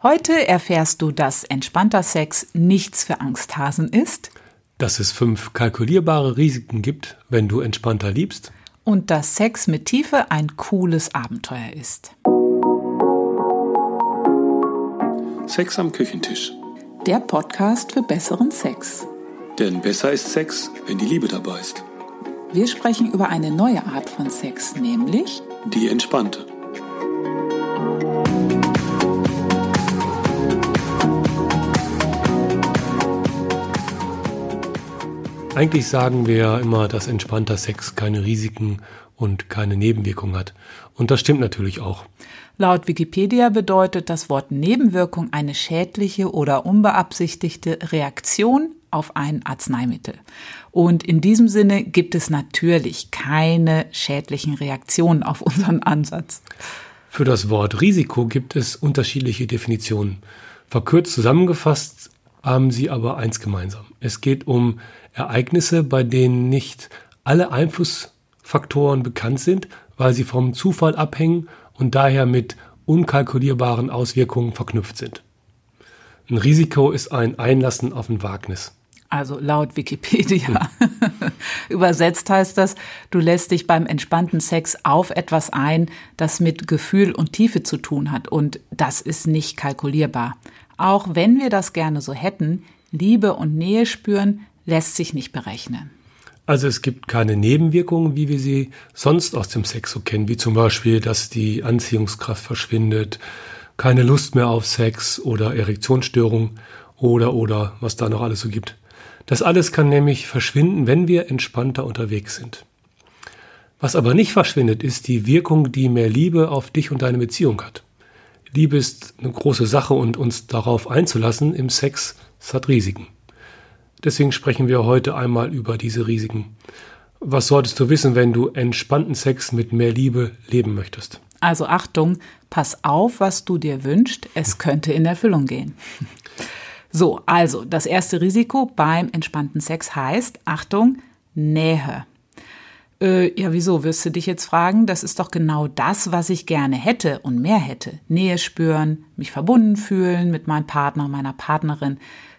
Heute erfährst du, dass entspannter Sex nichts für Angsthasen ist. Dass es fünf kalkulierbare Risiken gibt, wenn du entspannter liebst. Und dass Sex mit Tiefe ein cooles Abenteuer ist. Sex am Küchentisch. Der Podcast für besseren Sex. Denn besser ist Sex, wenn die Liebe dabei ist. Wir sprechen über eine neue Art von Sex, nämlich Die entspannte. Eigentlich sagen wir ja immer, dass entspannter Sex keine Risiken und keine Nebenwirkungen hat. Und das stimmt natürlich auch. Laut Wikipedia bedeutet das Wort Nebenwirkung eine schädliche oder unbeabsichtigte Reaktion auf ein Arzneimittel. Und in diesem Sinne gibt es natürlich keine schädlichen Reaktionen auf unseren Ansatz. Für das Wort Risiko gibt es unterschiedliche Definitionen. Verkürzt zusammengefasst haben sie aber eins gemeinsam. Es geht um Ereignisse, bei denen nicht alle Einflussfaktoren bekannt sind, weil sie vom Zufall abhängen und daher mit unkalkulierbaren Auswirkungen verknüpft sind. Ein Risiko ist ein Einlassen auf ein Wagnis. Also laut Wikipedia. Übersetzt heißt das, du lässt dich beim entspannten Sex auf etwas ein, das mit Gefühl und Tiefe zu tun hat. Und das ist nicht kalkulierbar. Auch wenn wir das gerne so hätten, Liebe und Nähe spüren lässt sich nicht berechnen. Also es gibt keine Nebenwirkungen, wie wir sie sonst aus dem Sex so kennen, wie zum Beispiel, dass die Anziehungskraft verschwindet, keine Lust mehr auf Sex oder Erektionsstörung oder oder was da noch alles so gibt. Das alles kann nämlich verschwinden, wenn wir entspannter unterwegs sind. Was aber nicht verschwindet, ist die Wirkung, die mehr Liebe auf dich und deine Beziehung hat. Liebe ist eine große Sache und uns darauf einzulassen im Sex, es hat Risiken. Deswegen sprechen wir heute einmal über diese Risiken. Was solltest du wissen, wenn du entspannten Sex mit mehr Liebe leben möchtest? Also Achtung, pass auf, was du dir wünschst, es könnte in Erfüllung gehen. So, also das erste Risiko beim entspannten Sex heißt, Achtung, Nähe. Äh, ja, wieso wirst du dich jetzt fragen? Das ist doch genau das, was ich gerne hätte und mehr hätte. Nähe spüren, mich verbunden fühlen mit meinem Partner, meiner Partnerin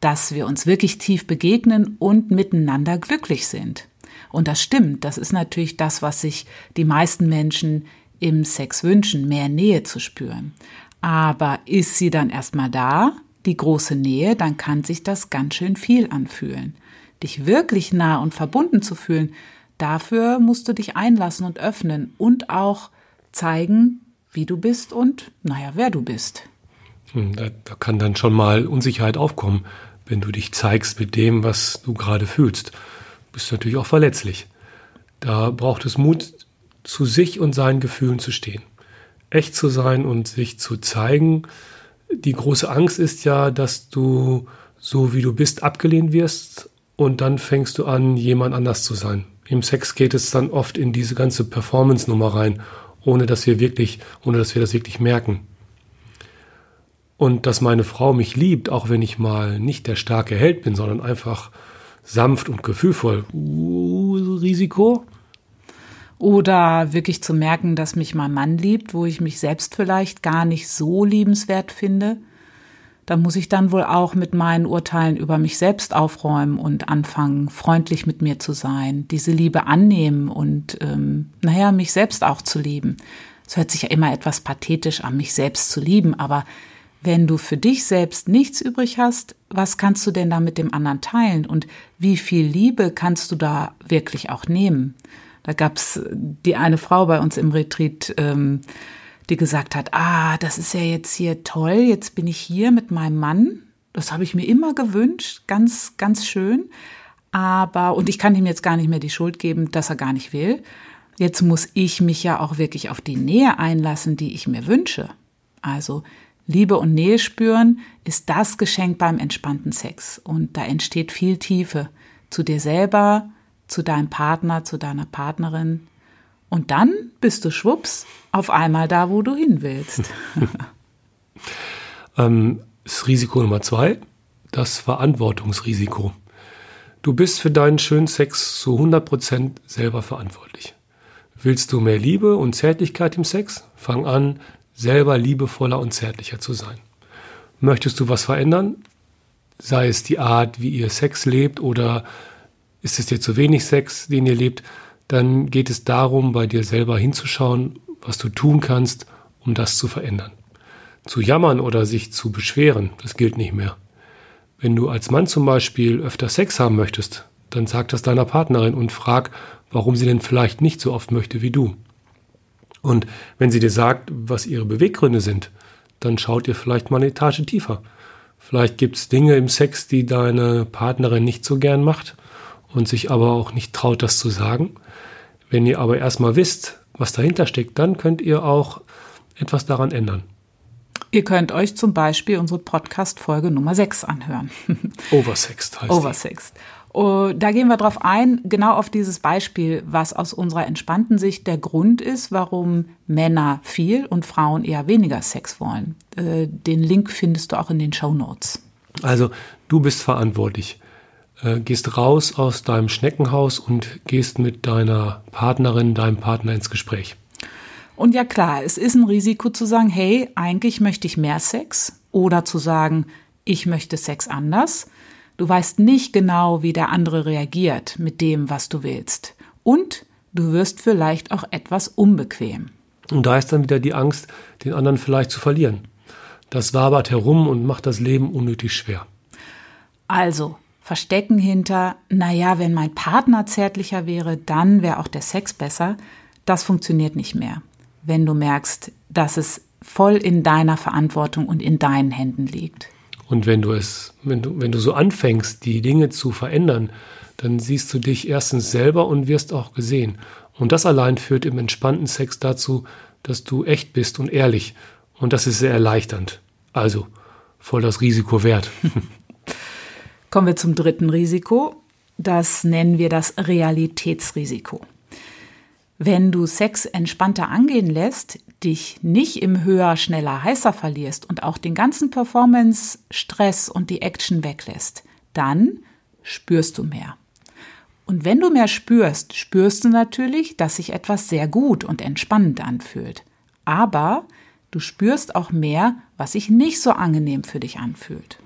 dass wir uns wirklich tief begegnen und miteinander glücklich sind. Und das stimmt, das ist natürlich das, was sich die meisten Menschen im Sex wünschen, mehr Nähe zu spüren. Aber ist sie dann erstmal da, die große Nähe, dann kann sich das ganz schön viel anfühlen. Dich wirklich nah und verbunden zu fühlen, dafür musst du dich einlassen und öffnen und auch zeigen, wie du bist und, naja, wer du bist. Hm, da, da kann dann schon mal Unsicherheit aufkommen wenn du dich zeigst mit dem, was du gerade fühlst. Bist du natürlich auch verletzlich. Da braucht es Mut, zu sich und seinen Gefühlen zu stehen. Echt zu sein und sich zu zeigen. Die große Angst ist ja, dass du so wie du bist abgelehnt wirst und dann fängst du an, jemand anders zu sein. Im Sex geht es dann oft in diese ganze Performance-Nummer rein, ohne dass wir wirklich, ohne dass wir das wirklich merken und dass meine Frau mich liebt, auch wenn ich mal nicht der starke Held bin, sondern einfach sanft und gefühlvoll. Uh, Risiko? Oder wirklich zu merken, dass mich mein Mann liebt, wo ich mich selbst vielleicht gar nicht so liebenswert finde. Da muss ich dann wohl auch mit meinen Urteilen über mich selbst aufräumen und anfangen, freundlich mit mir zu sein, diese Liebe annehmen und, ähm, naja, mich selbst auch zu lieben. Es hört sich ja immer etwas pathetisch an, mich selbst zu lieben, aber wenn du für dich selbst nichts übrig hast, was kannst du denn da mit dem anderen teilen und wie viel Liebe kannst du da wirklich auch nehmen? Da gab's die eine Frau bei uns im Retreat, ähm, die gesagt hat, ah, das ist ja jetzt hier toll, jetzt bin ich hier mit meinem Mann. Das habe ich mir immer gewünscht, ganz, ganz schön. Aber, und ich kann ihm jetzt gar nicht mehr die Schuld geben, dass er gar nicht will. Jetzt muss ich mich ja auch wirklich auf die Nähe einlassen, die ich mir wünsche. Also Liebe und Nähe spüren ist das Geschenk beim entspannten Sex. Und da entsteht viel Tiefe zu dir selber, zu deinem Partner, zu deiner Partnerin. Und dann bist du schwupps auf einmal da, wo du hin willst. ähm, das Risiko Nummer zwei, das Verantwortungsrisiko. Du bist für deinen schönen Sex zu 100% selber verantwortlich. Willst du mehr Liebe und Zärtlichkeit im Sex? Fang an, selber liebevoller und zärtlicher zu sein. Möchtest du was verändern? Sei es die Art, wie ihr Sex lebt oder ist es dir zu wenig Sex, den ihr lebt? Dann geht es darum, bei dir selber hinzuschauen, was du tun kannst, um das zu verändern. Zu jammern oder sich zu beschweren, das gilt nicht mehr. Wenn du als Mann zum Beispiel öfter Sex haben möchtest, dann sag das deiner Partnerin und frag, warum sie denn vielleicht nicht so oft möchte wie du. Und wenn sie dir sagt, was ihre Beweggründe sind, dann schaut ihr vielleicht mal eine Etage tiefer. Vielleicht gibt es Dinge im Sex, die deine Partnerin nicht so gern macht und sich aber auch nicht traut, das zu sagen. Wenn ihr aber erstmal wisst, was dahinter steckt, dann könnt ihr auch etwas daran ändern. Ihr könnt euch zum Beispiel unsere Podcast-Folge Nummer 6 anhören. Oversext heißt Oversext. Oh, da gehen wir drauf ein, genau auf dieses Beispiel, was aus unserer entspannten Sicht der Grund ist, warum Männer viel und Frauen eher weniger Sex wollen. Äh, den Link findest du auch in den Show Notes. Also, du bist verantwortlich. Äh, gehst raus aus deinem Schneckenhaus und gehst mit deiner Partnerin, deinem Partner ins Gespräch. Und ja klar, es ist ein Risiko zu sagen, hey, eigentlich möchte ich mehr Sex oder zu sagen, ich möchte Sex anders. Du weißt nicht genau, wie der andere reagiert mit dem, was du willst. Und du wirst vielleicht auch etwas unbequem. Und da ist dann wieder die Angst, den anderen vielleicht zu verlieren. Das wabert herum und macht das Leben unnötig schwer. Also, verstecken hinter, naja, wenn mein Partner zärtlicher wäre, dann wäre auch der Sex besser. Das funktioniert nicht mehr, wenn du merkst, dass es voll in deiner Verantwortung und in deinen Händen liegt. Und wenn du es, wenn du, wenn du so anfängst, die Dinge zu verändern, dann siehst du dich erstens selber und wirst auch gesehen. Und das allein führt im entspannten Sex dazu, dass du echt bist und ehrlich. Und das ist sehr erleichternd. Also voll das Risiko wert. Kommen wir zum dritten Risiko. Das nennen wir das Realitätsrisiko. Wenn du Sex entspannter angehen lässt, dich nicht im höher, schneller, heißer verlierst und auch den ganzen Performance-Stress und die Action weglässt, dann spürst du mehr. Und wenn du mehr spürst, spürst du natürlich, dass sich etwas sehr gut und entspannend anfühlt. Aber du spürst auch mehr, was sich nicht so angenehm für dich anfühlt.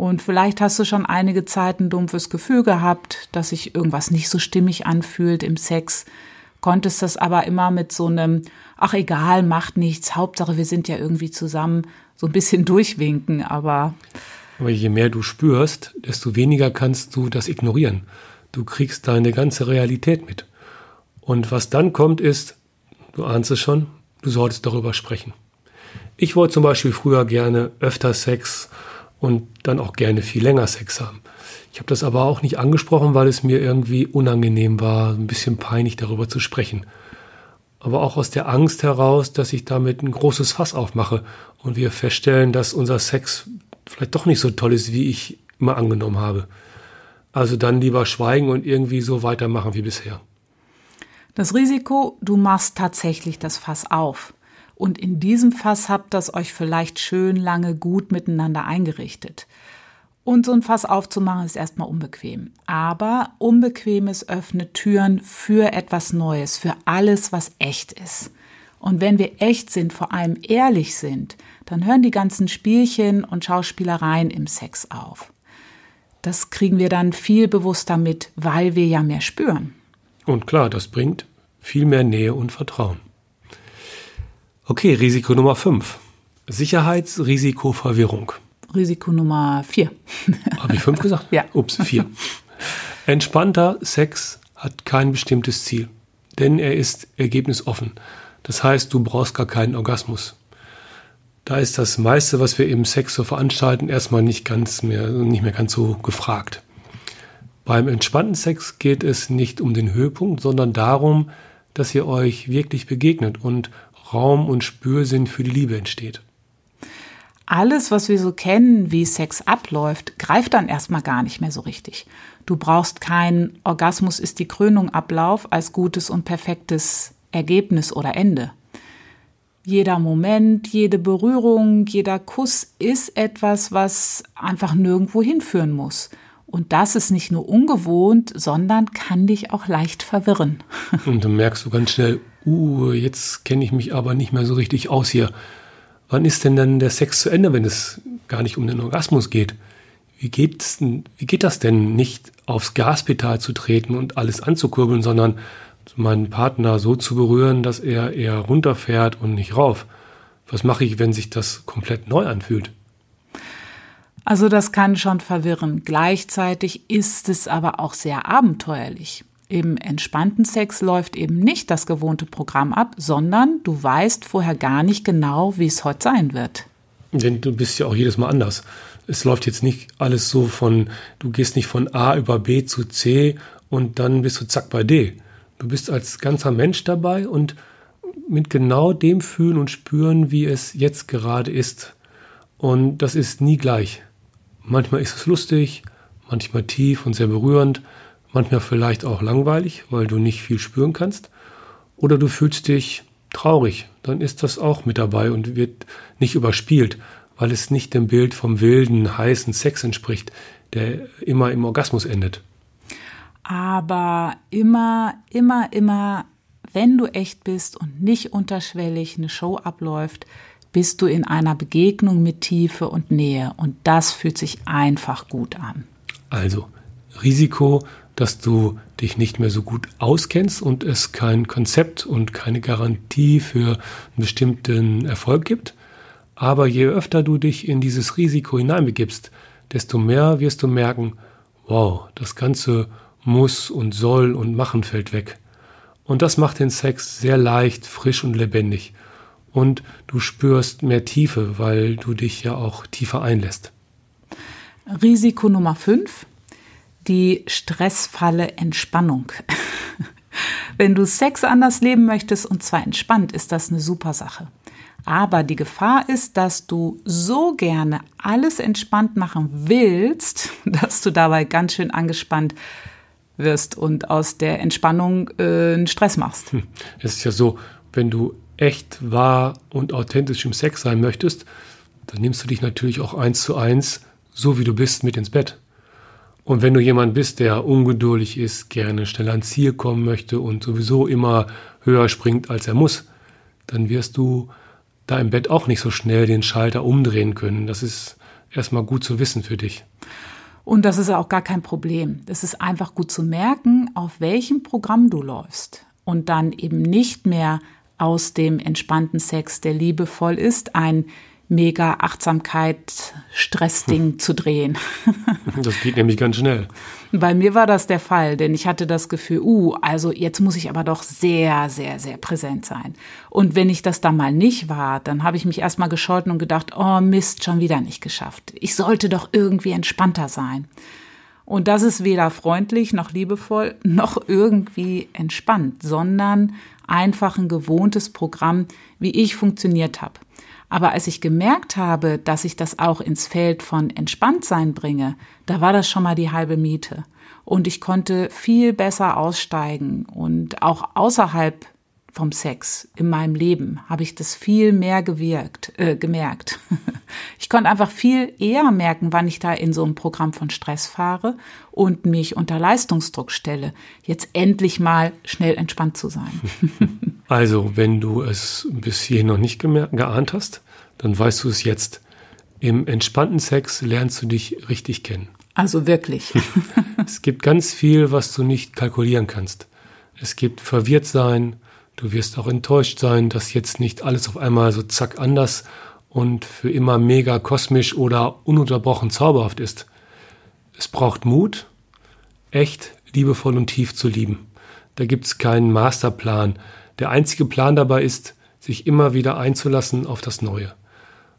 Und vielleicht hast du schon einige Zeit ein dumpfes Gefühl gehabt, dass sich irgendwas nicht so stimmig anfühlt im Sex, konntest das aber immer mit so einem, ach egal, macht nichts, Hauptsache wir sind ja irgendwie zusammen, so ein bisschen durchwinken, aber. Aber je mehr du spürst, desto weniger kannst du das ignorieren. Du kriegst deine ganze Realität mit. Und was dann kommt ist, du ahnst es schon, du solltest darüber sprechen. Ich wollte zum Beispiel früher gerne öfter Sex und dann auch gerne viel länger Sex haben. Ich habe das aber auch nicht angesprochen, weil es mir irgendwie unangenehm war, ein bisschen peinlich darüber zu sprechen. Aber auch aus der Angst heraus, dass ich damit ein großes Fass aufmache und wir feststellen, dass unser Sex vielleicht doch nicht so toll ist, wie ich immer angenommen habe. Also dann lieber schweigen und irgendwie so weitermachen wie bisher. Das Risiko, du machst tatsächlich das Fass auf. Und in diesem Fass habt ihr euch vielleicht schön lange gut miteinander eingerichtet. Und so ein Fass aufzumachen ist erstmal unbequem. Aber Unbequemes öffnet Türen für etwas Neues, für alles, was echt ist. Und wenn wir echt sind, vor allem ehrlich sind, dann hören die ganzen Spielchen und Schauspielereien im Sex auf. Das kriegen wir dann viel bewusster mit, weil wir ja mehr spüren. Und klar, das bringt viel mehr Nähe und Vertrauen. Okay, Risiko Nummer 5. Sicherheitsrisikoverwirrung. Risiko Nummer vier. Habe ich fünf gesagt? ja. Ups, vier. Entspannter Sex hat kein bestimmtes Ziel, denn er ist ergebnisoffen. Das heißt, du brauchst gar keinen Orgasmus. Da ist das meiste, was wir im Sex so veranstalten, erstmal nicht ganz mehr, nicht mehr ganz so gefragt. Beim entspannten Sex geht es nicht um den Höhepunkt, sondern darum, dass ihr euch wirklich begegnet und Raum und Spürsinn für die Liebe entsteht alles, was wir so kennen, wie Sex abläuft, greift dann erstmal gar nicht mehr so richtig. Du brauchst keinen Orgasmus ist die Krönung Ablauf als gutes und perfektes Ergebnis oder Ende. Jeder Moment, jede Berührung, jeder Kuss ist etwas, was einfach nirgendwo hinführen muss. Und das ist nicht nur ungewohnt, sondern kann dich auch leicht verwirren. Und dann merkst du ganz schnell, uh, jetzt kenne ich mich aber nicht mehr so richtig aus hier wann ist denn dann der Sex zu Ende, wenn es gar nicht um den Orgasmus geht, wie, geht's wie geht das denn, nicht aufs Gaspedal zu treten und alles anzukurbeln, sondern meinen Partner so zu berühren, dass er eher runterfährt und nicht rauf? Was mache ich, wenn sich das komplett neu anfühlt? Also das kann schon verwirren. Gleichzeitig ist es aber auch sehr abenteuerlich. Im entspannten Sex läuft eben nicht das gewohnte Programm ab, sondern du weißt vorher gar nicht genau, wie es heute sein wird. Denn du bist ja auch jedes Mal anders es läuft jetzt nicht alles so von, du gehst nicht von A über B zu C und dann bist du zack bei D. Du bist als ganzer Mensch dabei und mit genau dem Fühlen und Spüren, wie es jetzt gerade ist. Und das ist nie gleich. Manchmal ist es lustig, manchmal tief und sehr berührend, manchmal vielleicht auch langweilig, weil du nicht viel spüren kannst. Oder du fühlst dich traurig, dann ist das auch mit dabei und wird nicht überspielt, weil es nicht dem Bild vom wilden, heißen Sex entspricht, der immer im Orgasmus endet. Aber immer, immer, immer, wenn du echt bist und nicht unterschwellig eine Show abläuft, bist du in einer Begegnung mit Tiefe und Nähe und das fühlt sich einfach gut an. Also, Risiko, dass du dich nicht mehr so gut auskennst und es kein Konzept und keine Garantie für einen bestimmten Erfolg gibt. Aber je öfter du dich in dieses Risiko hineinbegibst, desto mehr wirst du merken, wow, das Ganze muss und soll und machen fällt weg. Und das macht den Sex sehr leicht, frisch und lebendig. Und du spürst mehr Tiefe, weil du dich ja auch tiefer einlässt. Risiko Nummer 5, die Stressfalle Entspannung. Wenn du Sex anders leben möchtest und zwar entspannt, ist das eine super Sache. Aber die Gefahr ist, dass du so gerne alles entspannt machen willst, dass du dabei ganz schön angespannt wirst und aus der Entspannung äh, einen Stress machst. Hm. Es ist ja so, wenn du echt wahr und authentisch im Sex sein möchtest, dann nimmst du dich natürlich auch eins zu eins, so wie du bist, mit ins Bett. Und wenn du jemand bist, der ungeduldig ist, gerne schnell ans Ziel kommen möchte und sowieso immer höher springt, als er muss, dann wirst du da im Bett auch nicht so schnell den Schalter umdrehen können. Das ist erstmal gut zu wissen für dich. Und das ist auch gar kein Problem. Es ist einfach gut zu merken, auf welchem Programm du läufst. Und dann eben nicht mehr aus dem entspannten Sex, der liebevoll ist, ein mega Achtsamkeit Stressding hm. zu drehen. das geht nämlich ganz schnell. Bei mir war das der Fall, denn ich hatte das Gefühl, uh, also jetzt muss ich aber doch sehr, sehr, sehr präsent sein. Und wenn ich das dann mal nicht war, dann habe ich mich erstmal gescholten und gedacht, oh Mist, schon wieder nicht geschafft. Ich sollte doch irgendwie entspannter sein. Und das ist weder freundlich noch liebevoll noch irgendwie entspannt, sondern einfach ein gewohntes Programm, wie ich funktioniert habe. Aber als ich gemerkt habe, dass ich das auch ins Feld von Entspanntsein bringe, da war das schon mal die halbe Miete. Und ich konnte viel besser aussteigen und auch außerhalb vom Sex in meinem Leben habe ich das viel mehr gewirkt, äh, gemerkt. ich konnte einfach viel eher merken, wann ich da in so einem Programm von Stress fahre und mich unter Leistungsdruck stelle, jetzt endlich mal schnell entspannt zu sein. also, wenn du es bis hierhin noch nicht geahnt hast, dann weißt du es jetzt. Im entspannten Sex lernst du dich richtig kennen. Also wirklich. es gibt ganz viel, was du nicht kalkulieren kannst. Es gibt verwirrt sein, Du wirst auch enttäuscht sein, dass jetzt nicht alles auf einmal so zack anders und für immer mega kosmisch oder ununterbrochen zauberhaft ist. Es braucht Mut, echt, liebevoll und tief zu lieben. Da gibt's keinen Masterplan. Der einzige Plan dabei ist, sich immer wieder einzulassen auf das Neue.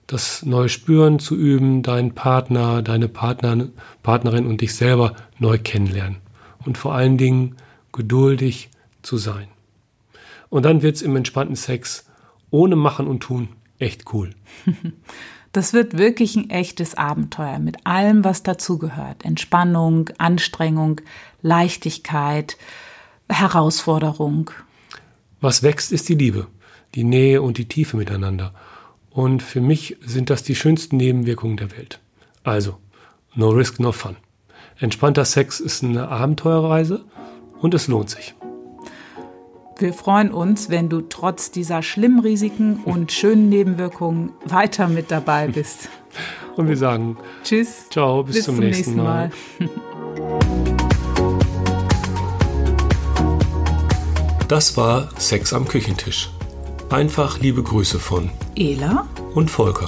Das neue Spüren zu üben, deinen Partner, deine Partner, Partnerin und dich selber neu kennenlernen. Und vor allen Dingen geduldig zu sein. Und dann wird's im entspannten Sex ohne Machen und Tun echt cool. Das wird wirklich ein echtes Abenteuer mit allem, was dazugehört. Entspannung, Anstrengung, Leichtigkeit, Herausforderung. Was wächst, ist die Liebe, die Nähe und die Tiefe miteinander. Und für mich sind das die schönsten Nebenwirkungen der Welt. Also, no risk, no fun. Entspannter Sex ist eine Abenteuerreise und es lohnt sich. Wir freuen uns, wenn du trotz dieser schlimmen Risiken und schönen Nebenwirkungen weiter mit dabei bist. Und wir sagen Tschüss. Ciao, bis, Bis zum, zum nächsten, nächsten Mal. Das war Sex am Küchentisch. Einfach liebe Grüße von Ela und Volker.